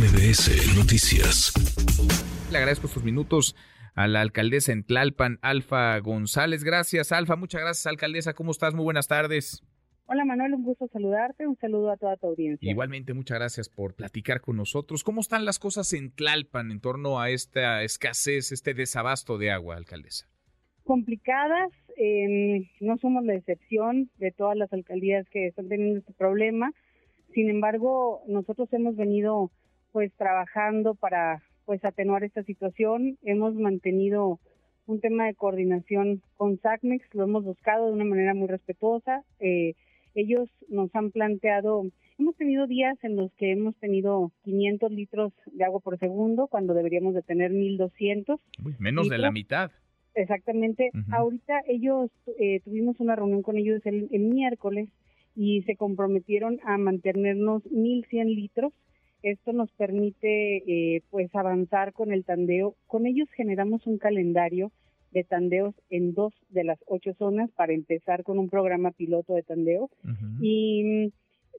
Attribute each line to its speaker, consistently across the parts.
Speaker 1: MBS Noticias.
Speaker 2: Le agradezco estos minutos a la alcaldesa en Tlalpan, Alfa González. Gracias, Alfa. Muchas gracias, alcaldesa. ¿Cómo estás? Muy buenas tardes.
Speaker 3: Hola Manuel, un gusto saludarte, un saludo a toda tu audiencia.
Speaker 2: Igualmente, muchas gracias por platicar con nosotros. ¿Cómo están las cosas en Tlalpan en torno a esta escasez, este desabasto de agua, alcaldesa?
Speaker 3: Complicadas, eh, no somos la excepción de todas las alcaldías que están teniendo este problema. Sin embargo, nosotros hemos venido pues trabajando para pues atenuar esta situación. Hemos mantenido un tema de coordinación con SACMEX, lo hemos buscado de una manera muy respetuosa. Eh, ellos nos han planteado, hemos tenido días en los que hemos tenido 500 litros de agua por segundo cuando deberíamos de tener 1200.
Speaker 2: menos de la mitad.
Speaker 3: Exactamente. Ahorita ellos, eh, tuvimos una reunión con ellos el, miércoles y se comprometieron a mantenernos 1100 litros. Esto nos permite eh, pues avanzar con el tandeo. Con ellos generamos un calendario de tandeos en dos de las ocho zonas para empezar con un programa piloto de tandeo. Y mm,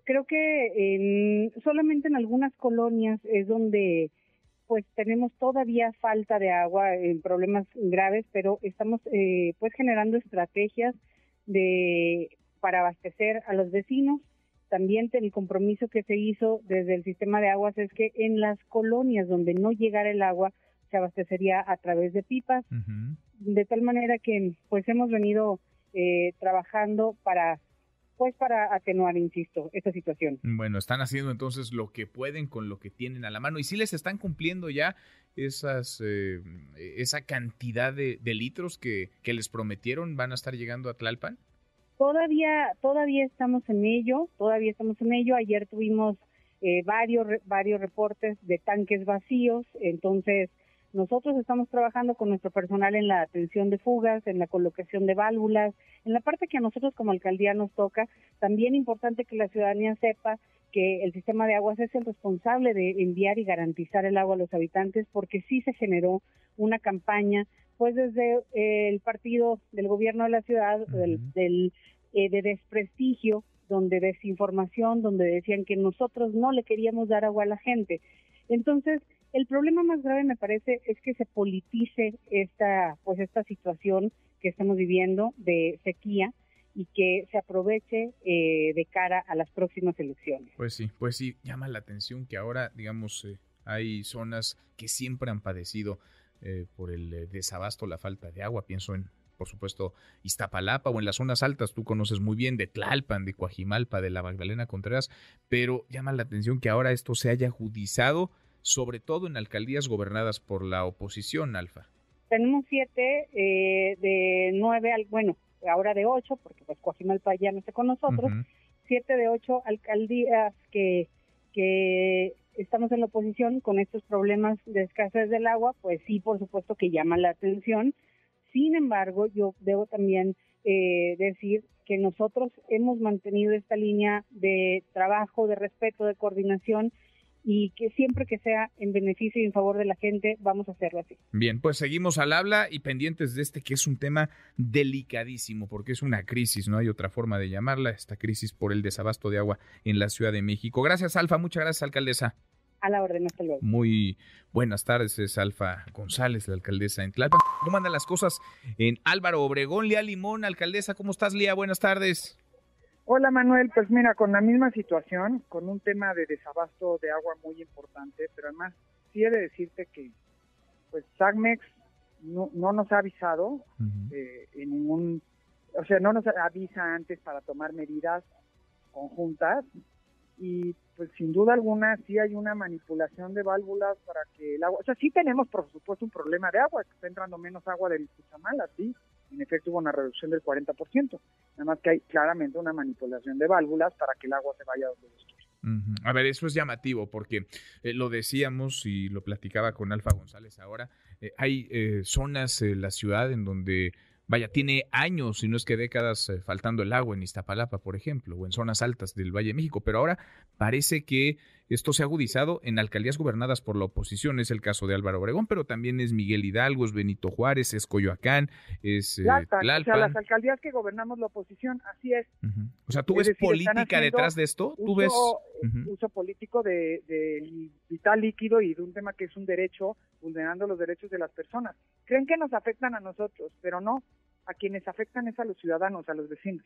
Speaker 3: creo que en, solamente en algunas colonias es donde pues tenemos todavía falta de agua en problemas graves, pero estamos eh, pues generando estrategias de para abastecer a los vecinos. También el compromiso que se hizo desde el sistema de aguas es que en las colonias donde no llegara el agua se abastecería a través de pipas, de tal manera que pues hemos venido eh, trabajando para pues para atenuar, insisto, esta situación.
Speaker 2: Bueno, están haciendo entonces lo que pueden con lo que tienen a la mano y si les están cumpliendo ya esas eh, esa cantidad de, litros que, que, les prometieron van a estar llegando a Tlalpan.
Speaker 3: Todavía todavía estamos en ello, todavía estamos en ello. Ayer tuvimos eh, varios varios reportes de tanques vacíos, entonces nosotros estamos trabajando con nuestro personal en la atención de fugas, en la colocación de válvulas, en la parte que a nosotros como alcaldía nos toca. También importante que la ciudadanía sepa que el sistema de aguas es el responsable de enviar y garantizar el agua a los habitantes porque sí se generó una campaña pues desde eh, el partido del gobierno de la ciudad del, eh, de desprestigio donde desinformación donde decían que nosotros no le queríamos dar agua a la gente entonces el problema más grave me parece es que se politice esta pues esta situación que estamos viviendo de sequía y que se aproveche eh, de cara a las próximas elecciones.
Speaker 2: Pues sí, pues sí, llama la atención que ahora, digamos, eh, hay zonas que siempre han padecido eh, por el desabasto, la falta de agua. Pienso en, por supuesto, Iztapalapa o en las zonas altas, tú conoces muy bien, de Tlalpan, de Coajimalpa, de la Magdalena Contreras, pero llama la atención que ahora esto se haya judizado sobre todo en alcaldías gobernadas por la oposición, Alfa?
Speaker 3: Tenemos siete eh, de nueve, al, bueno, ahora de ocho, porque pues Coajimalpa ya no está con nosotros, siete de ocho alcaldías que, que estamos en la oposición con estos problemas de escasez del agua, pues sí, por supuesto que llama la atención. Sin embargo, yo debo también eh, decir que nosotros hemos mantenido esta línea de trabajo, de respeto, de coordinación y que siempre que sea en beneficio y en favor de la gente, vamos a hacerlo así.
Speaker 2: Bien, pues seguimos al habla y pendientes de este que es un tema delicadísimo, porque es una crisis, no hay otra forma de llamarla, esta crisis por el desabasto de agua en la Ciudad de México. Gracias, Alfa, muchas gracias, alcaldesa.
Speaker 3: A la orden, hasta luego.
Speaker 2: Muy buenas tardes, es Alfa González, la alcaldesa en Tlalpan. ¿Cómo andan las cosas en Álvaro Obregón? Lía Limón, alcaldesa, ¿cómo estás, Lía? Buenas tardes.
Speaker 4: Hola Manuel, pues mira, con la misma situación, con un tema de desabasto de agua muy importante, pero además sí he de decirte que pues SAGMEX no, no nos ha avisado eh, en ningún, o sea, no nos avisa antes para tomar medidas conjuntas y pues sin duda alguna sí hay una manipulación de válvulas para que el agua, o sea, sí tenemos por supuesto un problema de agua, que está entrando menos agua del Cuchamala, sí, en efecto hubo una reducción del 40%, nada más que hay claramente una manipulación de válvulas para que el agua se vaya donde
Speaker 2: Uh A ver, eso es llamativo porque eh, lo decíamos y lo platicaba con Alfa González ahora, eh, hay eh, zonas en la ciudad en donde vaya, tiene años, si no es que décadas, faltando el agua en Iztapalapa, por ejemplo, o en zonas altas del Valle de México, pero ahora parece que esto se ha agudizado en alcaldías gobernadas por la oposición, es el caso de Álvaro Obregón, pero también es Miguel Hidalgo, es Benito Juárez, es Coyoacán, es
Speaker 4: eh, O sea, las alcaldías que gobernamos la oposición, así es.
Speaker 2: O sea, ¿tú ves política detrás de esto? ¿Tú ves
Speaker 4: uso político de, de vital líquido y de un tema que es un derecho, vulnerando los derechos de las personas? Creen que nos afectan a nosotros, pero no, a quienes afectan es a los ciudadanos, a los vecinos.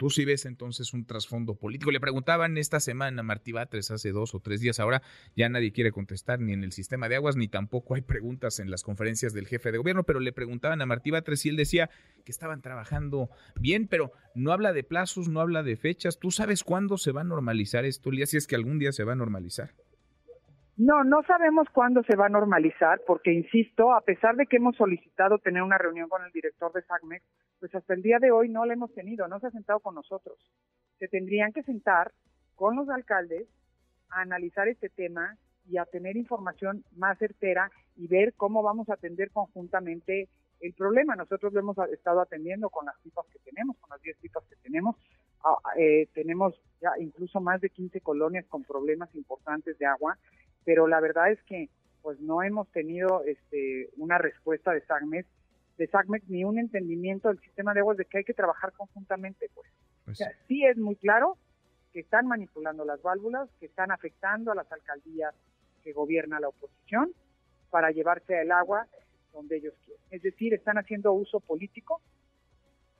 Speaker 2: Tú sí ves entonces un trasfondo político. Le preguntaban esta semana a Martí Batres hace dos o tres días. Ahora ya nadie quiere contestar ni en el sistema de aguas, ni tampoco hay preguntas en las conferencias del jefe de gobierno. Pero le preguntaban a Martí Batres y él decía que estaban trabajando bien, pero no habla de plazos, no habla de fechas. ¿Tú sabes cuándo se va a normalizar esto, Lía? Si es que algún día se va a normalizar.
Speaker 4: No, no sabemos cuándo se va a normalizar, porque insisto, a pesar de que hemos solicitado tener una reunión con el director de SACMEX, pues hasta el día de hoy no la hemos tenido, no se ha sentado con nosotros. Se tendrían que sentar con los alcaldes a analizar este tema y a tener información más certera y ver cómo vamos a atender conjuntamente el problema. Nosotros lo hemos estado atendiendo con las pipas que tenemos, con las 10 pipas que tenemos. Ah, eh, tenemos ya incluso más de 15 colonias con problemas importantes de agua pero la verdad es que pues no hemos tenido este una respuesta de SACMEX, de SACMEX ni un entendimiento del sistema de aguas de que hay que trabajar conjuntamente, pues. pues sí es muy claro que están manipulando las válvulas, que están afectando a las alcaldías que gobierna la oposición para llevarse el agua donde ellos quieren. Es decir, están haciendo uso político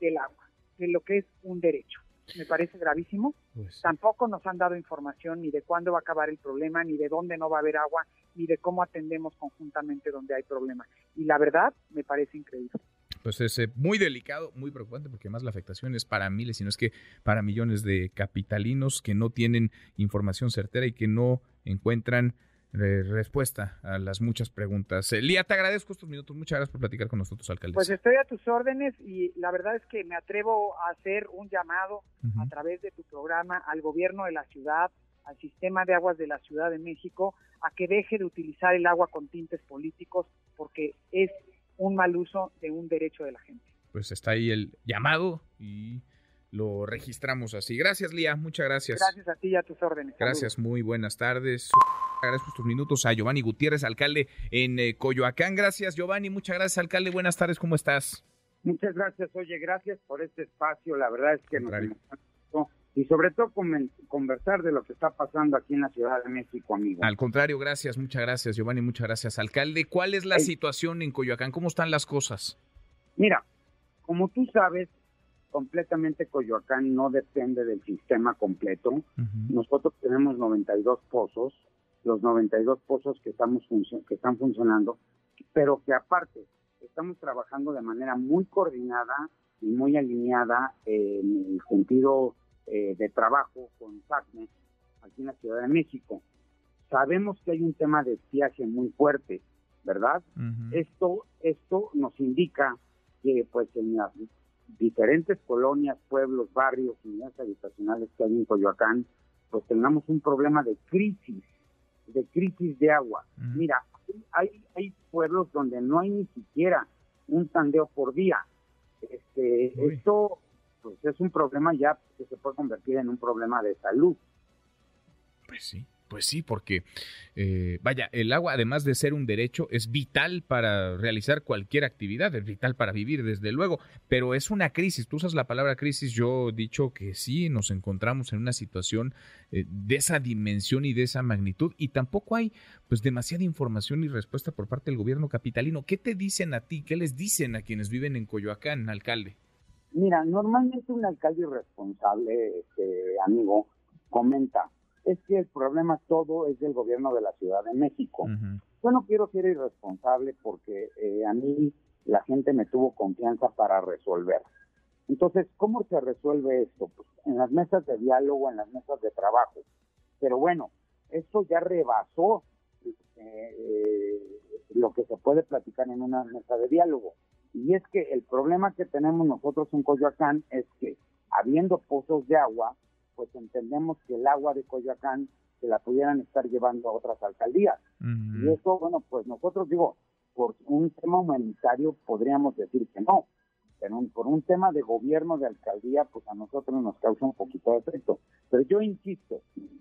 Speaker 4: del agua, de lo que es un derecho me parece gravísimo. Pues Tampoco nos han dado información ni de cuándo va a acabar el problema, ni de dónde no va a haber agua, ni de cómo atendemos conjuntamente donde hay problema. Y la verdad, me parece increíble.
Speaker 2: Pues es eh, muy delicado, muy preocupante, porque además la afectación es para miles, sino es que para millones de capitalinos que no tienen información certera y que no encuentran respuesta a las muchas preguntas. Lía, te agradezco estos minutos. Muchas gracias por platicar con nosotros, alcalde.
Speaker 4: Pues estoy a tus órdenes y la verdad es que me atrevo a hacer un llamado a través de tu programa al gobierno de la ciudad, al sistema de aguas de la Ciudad de México, a que deje de utilizar el agua con tintes políticos porque es un mal uso de un derecho de la gente.
Speaker 2: Pues está ahí el llamado y lo registramos así. Gracias, Lía. Muchas gracias.
Speaker 4: Gracias a ti y a tus órdenes.
Speaker 2: Gracias, muy buenas tardes. Agradezco estos minutos a Giovanni Gutiérrez, alcalde en eh, Coyoacán. Gracias, Giovanni. Muchas gracias, alcalde. Buenas tardes, ¿cómo estás?
Speaker 5: Muchas gracias. Oye, gracias por este espacio. La verdad es que nos y sobre todo conversar de lo que está pasando aquí en la Ciudad de México, amigo.
Speaker 2: Al contrario, gracias, muchas gracias, Giovanni, muchas gracias, alcalde. ¿Cuál es la situación en Coyoacán? ¿Cómo están las cosas?
Speaker 5: Mira, como tú sabes, completamente Coyoacán no depende del sistema completo. Nosotros tenemos 92 pozos, los 92 pozos que, estamos que están funcionando, pero que aparte estamos trabajando de manera muy coordinada y muy alineada en el sentido eh, de trabajo con SACME aquí en la Ciudad de México. Sabemos que hay un tema de estiaje muy fuerte, ¿verdad? Esto esto nos indica que pues en las diferentes colonias, pueblos, barrios, unidades habitacionales que hay en Coyoacán, pues tengamos un problema de crisis, de crisis de agua. Mira, hay, hay pueblos donde no hay ni siquiera un tandeo por día. Este, esto pues es un problema ya que se puede convertir en un problema de salud.
Speaker 2: Pues sí. Pues sí, porque eh, vaya, el agua, además de ser un derecho, es vital para realizar cualquier actividad, es vital para vivir, desde luego, pero es una crisis. Tú usas la palabra crisis, yo he dicho que sí, nos encontramos en una situación eh, de esa dimensión y de esa magnitud, y tampoco hay pues demasiada información y respuesta por parte del gobierno capitalino. ¿Qué te dicen a ti? ¿Qué les dicen a quienes viven en Coyoacán, alcalde?
Speaker 5: Mira, normalmente un alcalde irresponsable, este, amigo, comenta es que el problema todo es del gobierno de la Ciudad de México. Yo no quiero ser irresponsable porque eh, a mí la gente me tuvo confianza para resolver. Entonces, ¿cómo se resuelve esto? Pues en las mesas de diálogo, en las mesas de trabajo. Pero bueno, esto ya rebasó eh, lo que se puede platicar en una mesa de diálogo. Y es que el problema que tenemos nosotros en Coyoacán es que habiendo pozos de agua, pues entendemos que el agua de Coyoacán se la pudieran estar llevando a otras alcaldías. Y eso, bueno, pues nosotros digo, por un tema humanitario podríamos decir que no, pero por un tema de gobierno de alcaldía, pues a nosotros nos causa un poquito de efecto. Pero yo insisto,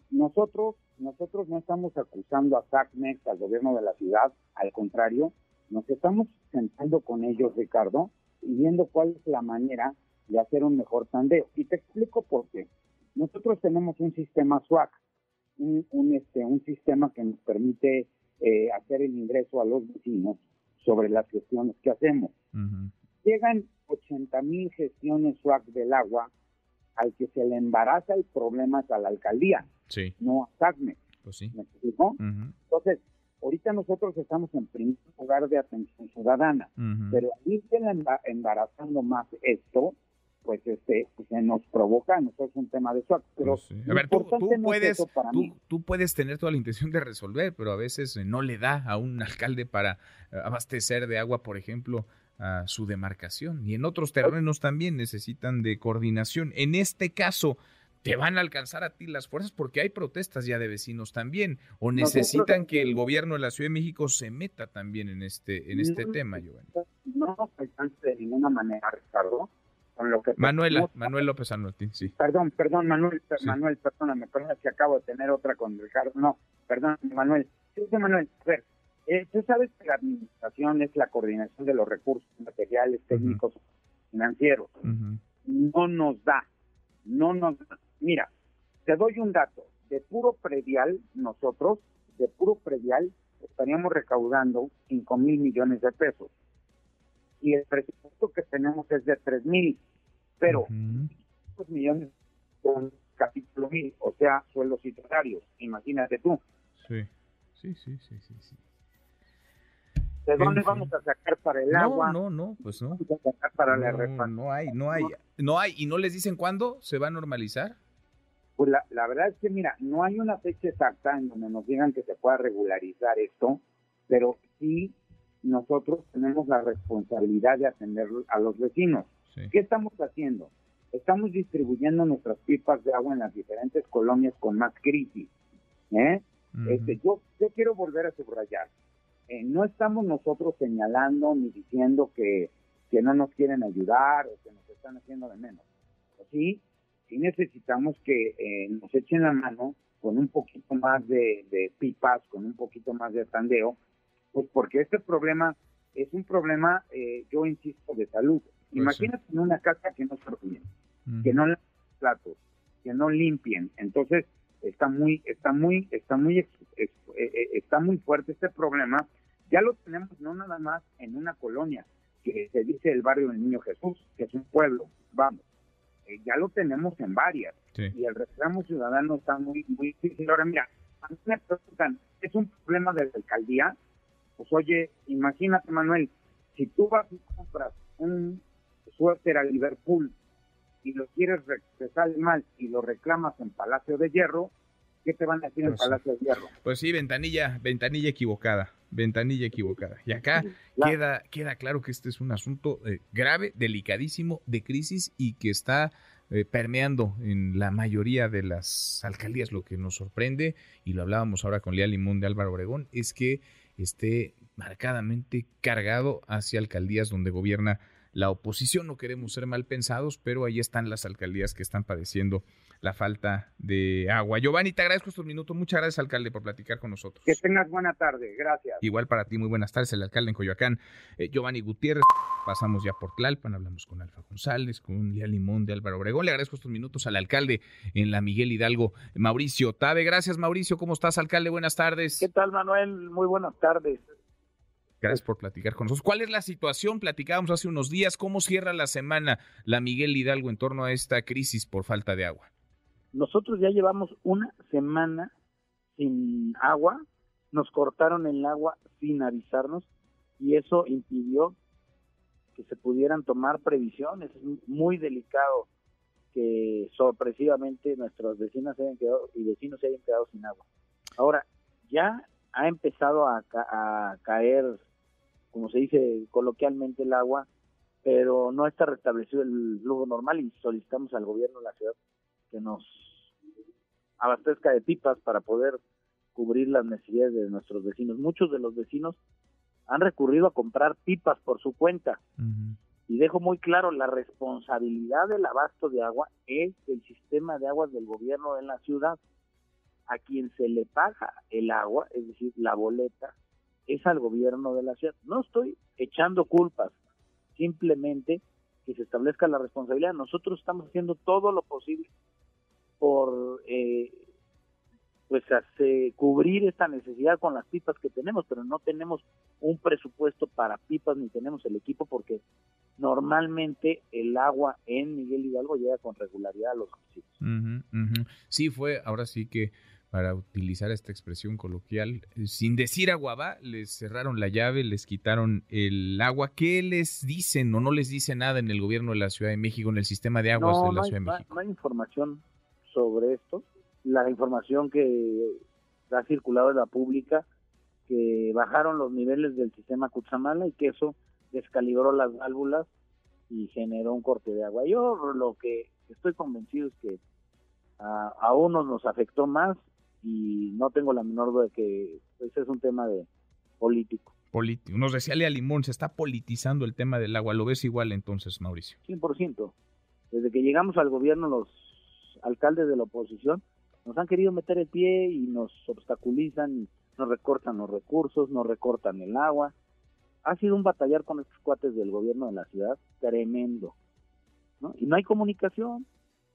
Speaker 5: nosotros, nosotros no estamos acusando a SACMEX, al gobierno de la ciudad, al contrario, nos estamos sentando con ellos, Ricardo, y viendo cuál es la manera de hacer un mejor tandeo. Y te explico por qué. Nosotros tenemos un sistema SWAC, un, este, un sistema que nos permite eh, hacer el ingreso a los vecinos sobre las gestiones que hacemos. Llegan 80 mil gestiones SWAC del agua al que se le embaraza el problema es a la alcaldía, no a SACME.
Speaker 2: Pues
Speaker 5: ¿Me explico? Entonces, ahorita nosotros estamos en primer lugar de atención ciudadana, pero a mí se embarazando más esto, pues este se nos provoca a nosotros un tema de SWAC. Pero
Speaker 2: pues a ver, tú, puedes, tú, puedes tener toda la intención de resolver, pero a veces eh, no le da a un alcalde para eh, abastecer de agua, por ejemplo, a su demarcación. Y en otros terrenos también necesitan de coordinación. En este caso, te van a alcanzar a ti las fuerzas porque hay protestas ya de vecinos también o necesitan que el gobierno de la Ciudad de México se meta también en este en este tema, Giovanni.
Speaker 5: No nos alcanza de ninguna manera, Ricardo. Con lo que
Speaker 2: Manuela, Manuel López Anotín, sí.
Speaker 5: Perdón, perdón, Manuel, Manuel, perdóname, perdóname que acabo de tener otra con Ricardo. No, perdón, Manuel. Sí, Manuel, a ver, eh, tú sabes que la administración es la coordinación de los recursos materiales, técnicos, financieros. No nos da, no nos da. Mira, te doy un dato. De puro predial, nosotros, de puro predial, estaríamos recaudando 5 mil millones de pesos. Y el presupuesto que tenemos es de 3 mil. Pero esos millones son capítulo mil, o sea, sueldos y salarios. Imagínate tú.
Speaker 2: Sí, sí, sí, sí, sí. sí.
Speaker 5: ¿De dónde vamos a sacar para el agua?
Speaker 2: No, no, pues no.
Speaker 5: para
Speaker 2: no, la no hay, no hay, no hay. ¿Y no les dicen cuándo se va a normalizar?
Speaker 5: Pues la, la, verdad es que, mira, no hay una fecha exacta en donde nos digan que se pueda regularizar esto, pero sí nosotros tenemos la responsabilidad de atender a los vecinos. ¿Qué estamos haciendo? Estamos distribuyendo nuestras pipas de agua en las diferentes colonias con más crisis. ¿eh? este, yo, quiero volver a subrayar. Eh, no estamos nosotros señalando ni diciendo que, que no nos quieren ayudar o que nos están haciendo de menos. Sí, sí necesitamos que eh, nos echen la mano con un poquito más de, pipas, con un poquito más de tandeo, pues porque este problema es un problema, eh, yo insisto, de salud. Pues Imagínate en una casa que no se bien, que no platos, que no limpien. Entonces, está muy, está muy, está muy, está muy fuerte este problema ya lo tenemos no nada más en una colonia que se dice el barrio del Niño Jesús, que es un pueblo, vamos, eh, ya lo tenemos en varias y el reclamo ciudadano está muy, muy difícil. Ahora mira, a mí me preguntan, ¿es un problema de la alcaldía? Pues oye, imagínate Manuel, si tú vas y compras un suéter a Liverpool y lo quieres, te sale mal y lo reclamas en Palacio de Hierro, ¿qué te van a decir en pues Palacio de Hierro?
Speaker 2: Pues sí, ventanilla, ventanilla equivocada ventanilla equivocada. Y acá queda, queda claro que este es un asunto eh, grave, delicadísimo, de crisis y que está eh, permeando en la mayoría de las alcaldías. Lo que nos sorprende, y lo hablábamos ahora con Lea Limón de Álvaro Obregón, es que esté marcadamente cargado hacia alcaldías donde gobierna la oposición. No queremos ser mal pensados, pero ahí están las alcaldías que están padeciendo la falta de agua. Giovanni, te agradezco estos minutos. Muchas gracias, alcalde, por platicar con nosotros.
Speaker 5: Que tengas buena tarde. Gracias.
Speaker 2: Igual para ti, muy buenas tardes. El alcalde en Coyoacán, eh, Giovanni Gutiérrez. Pasamos ya por Tlalpan, hablamos con Alfa González, con Lía Limón de Álvaro Obregón. Le agradezco estos minutos al alcalde en la Miguel Hidalgo, Mauricio Tabe. Gracias, Mauricio. ¿Cómo estás, alcalde? Buenas tardes.
Speaker 6: ¿Qué tal, Manuel? Muy buenas tardes.
Speaker 2: Gracias por platicar con nosotros. ¿Cuál es la situación? Platicábamos hace unos días. ¿Cómo cierra la semana la Miguel Hidalgo en torno a esta crisis por falta de agua?
Speaker 6: Nosotros ya llevamos una semana sin agua. Nos cortaron el agua sin avisarnos y eso impidió que se pudieran tomar previsiones. Es muy delicado que sorpresivamente nuestros vecinos se hayan quedado y vecinos se hayan quedado sin agua. Ahora, ya ha empezado a, a caer como se dice coloquialmente, el agua, pero no está restablecido el flujo normal y solicitamos al gobierno de la ciudad que nos abastezca de pipas para poder cubrir las necesidades de nuestros vecinos. Muchos de los vecinos han recurrido a comprar pipas por su cuenta Y dejo muy claro, la responsabilidad del abasto de agua es del sistema de aguas del gobierno de la ciudad. A quien se le paga el agua, es decir, la boleta, es al gobierno de la ciudad. No estoy echando culpas, simplemente que se establezca la responsabilidad. Nosotros estamos haciendo todo lo posible por eh, pues hace, cubrir esta necesidad con las pipas que tenemos, pero no tenemos un presupuesto para pipas ni tenemos el equipo porque normalmente el agua en Miguel Hidalgo llega con regularidad a los
Speaker 2: domicilios. Sí, fue, ahora sí que para utilizar esta expresión coloquial, eh, sin decir agua va, les cerraron la llave, les quitaron el agua. ¿Qué les dicen o no les dice nada en el gobierno de la Ciudad de México, en el sistema de aguas de la Ciudad de México?
Speaker 6: No hay información sobre esto la información que ha circulado en la pública, que bajaron los niveles del sistema Cutzamala y que eso descalibró las válvulas y generó un corte de agua. Yo lo que estoy convencido es que a, unos nos afectó más y no tengo la menor duda de que ese es un tema de político.
Speaker 2: Político. Nos decía Lea Limón, se está politizando el tema del agua. ¿Lo ves igual entonces, Mauricio?
Speaker 6: 100%. Desde que llegamos al gobierno, los alcaldes de la oposición nos han querido meter el pie y nos obstaculizan, nos recortan los recursos, nos recortan el agua. Ha sido un batallar con estos cuates del gobierno de la ciudad tremendo. ¿no? Y no hay comunicación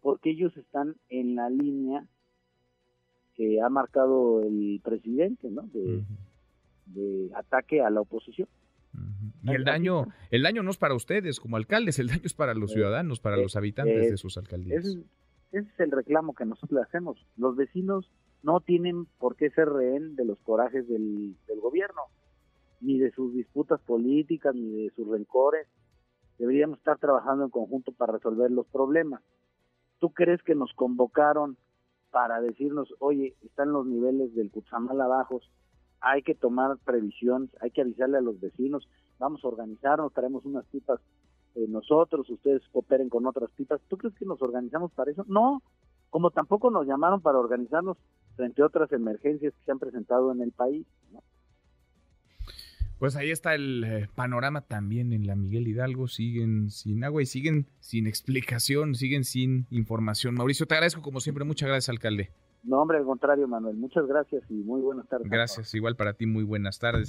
Speaker 6: porque ellos están en la línea que ha marcado el presidente, ¿no? De, ataque a la oposición.
Speaker 2: Y el daño, el daño no es para ustedes como alcaldes, el daño es para los eh, ciudadanos, para los habitantes de sus alcaldías.
Speaker 6: Ese es el reclamo que nosotros le hacemos. Los vecinos no tienen por qué ser rehén de los corajes del, gobierno, ni de sus disputas políticas, ni de sus rencores. Deberíamos estar trabajando en conjunto para resolver los problemas. ¿Tú crees que nos convocaron para decirnos, oye, están los niveles del Cuchamal abajos, hay que tomar previsiones, hay que avisarle a los vecinos, vamos a organizarnos, traemos unas pipas eh, nosotros, ustedes cooperen con otras pipas. ¿Tú crees que nos organizamos para eso? No, como tampoco nos llamaron para organizarnos frente a otras emergencias que se han presentado en el país.
Speaker 2: Pues ahí está el eh, panorama también en la Miguel Hidalgo. Siguen sin agua y siguen sin explicación, siguen sin información. Mauricio, te agradezco como siempre. Muchas gracias, alcalde.
Speaker 6: No, hombre, al contrario, Manuel. Muchas gracias y muy buenas tardes.
Speaker 2: Gracias, igual para ti, muy buenas tardes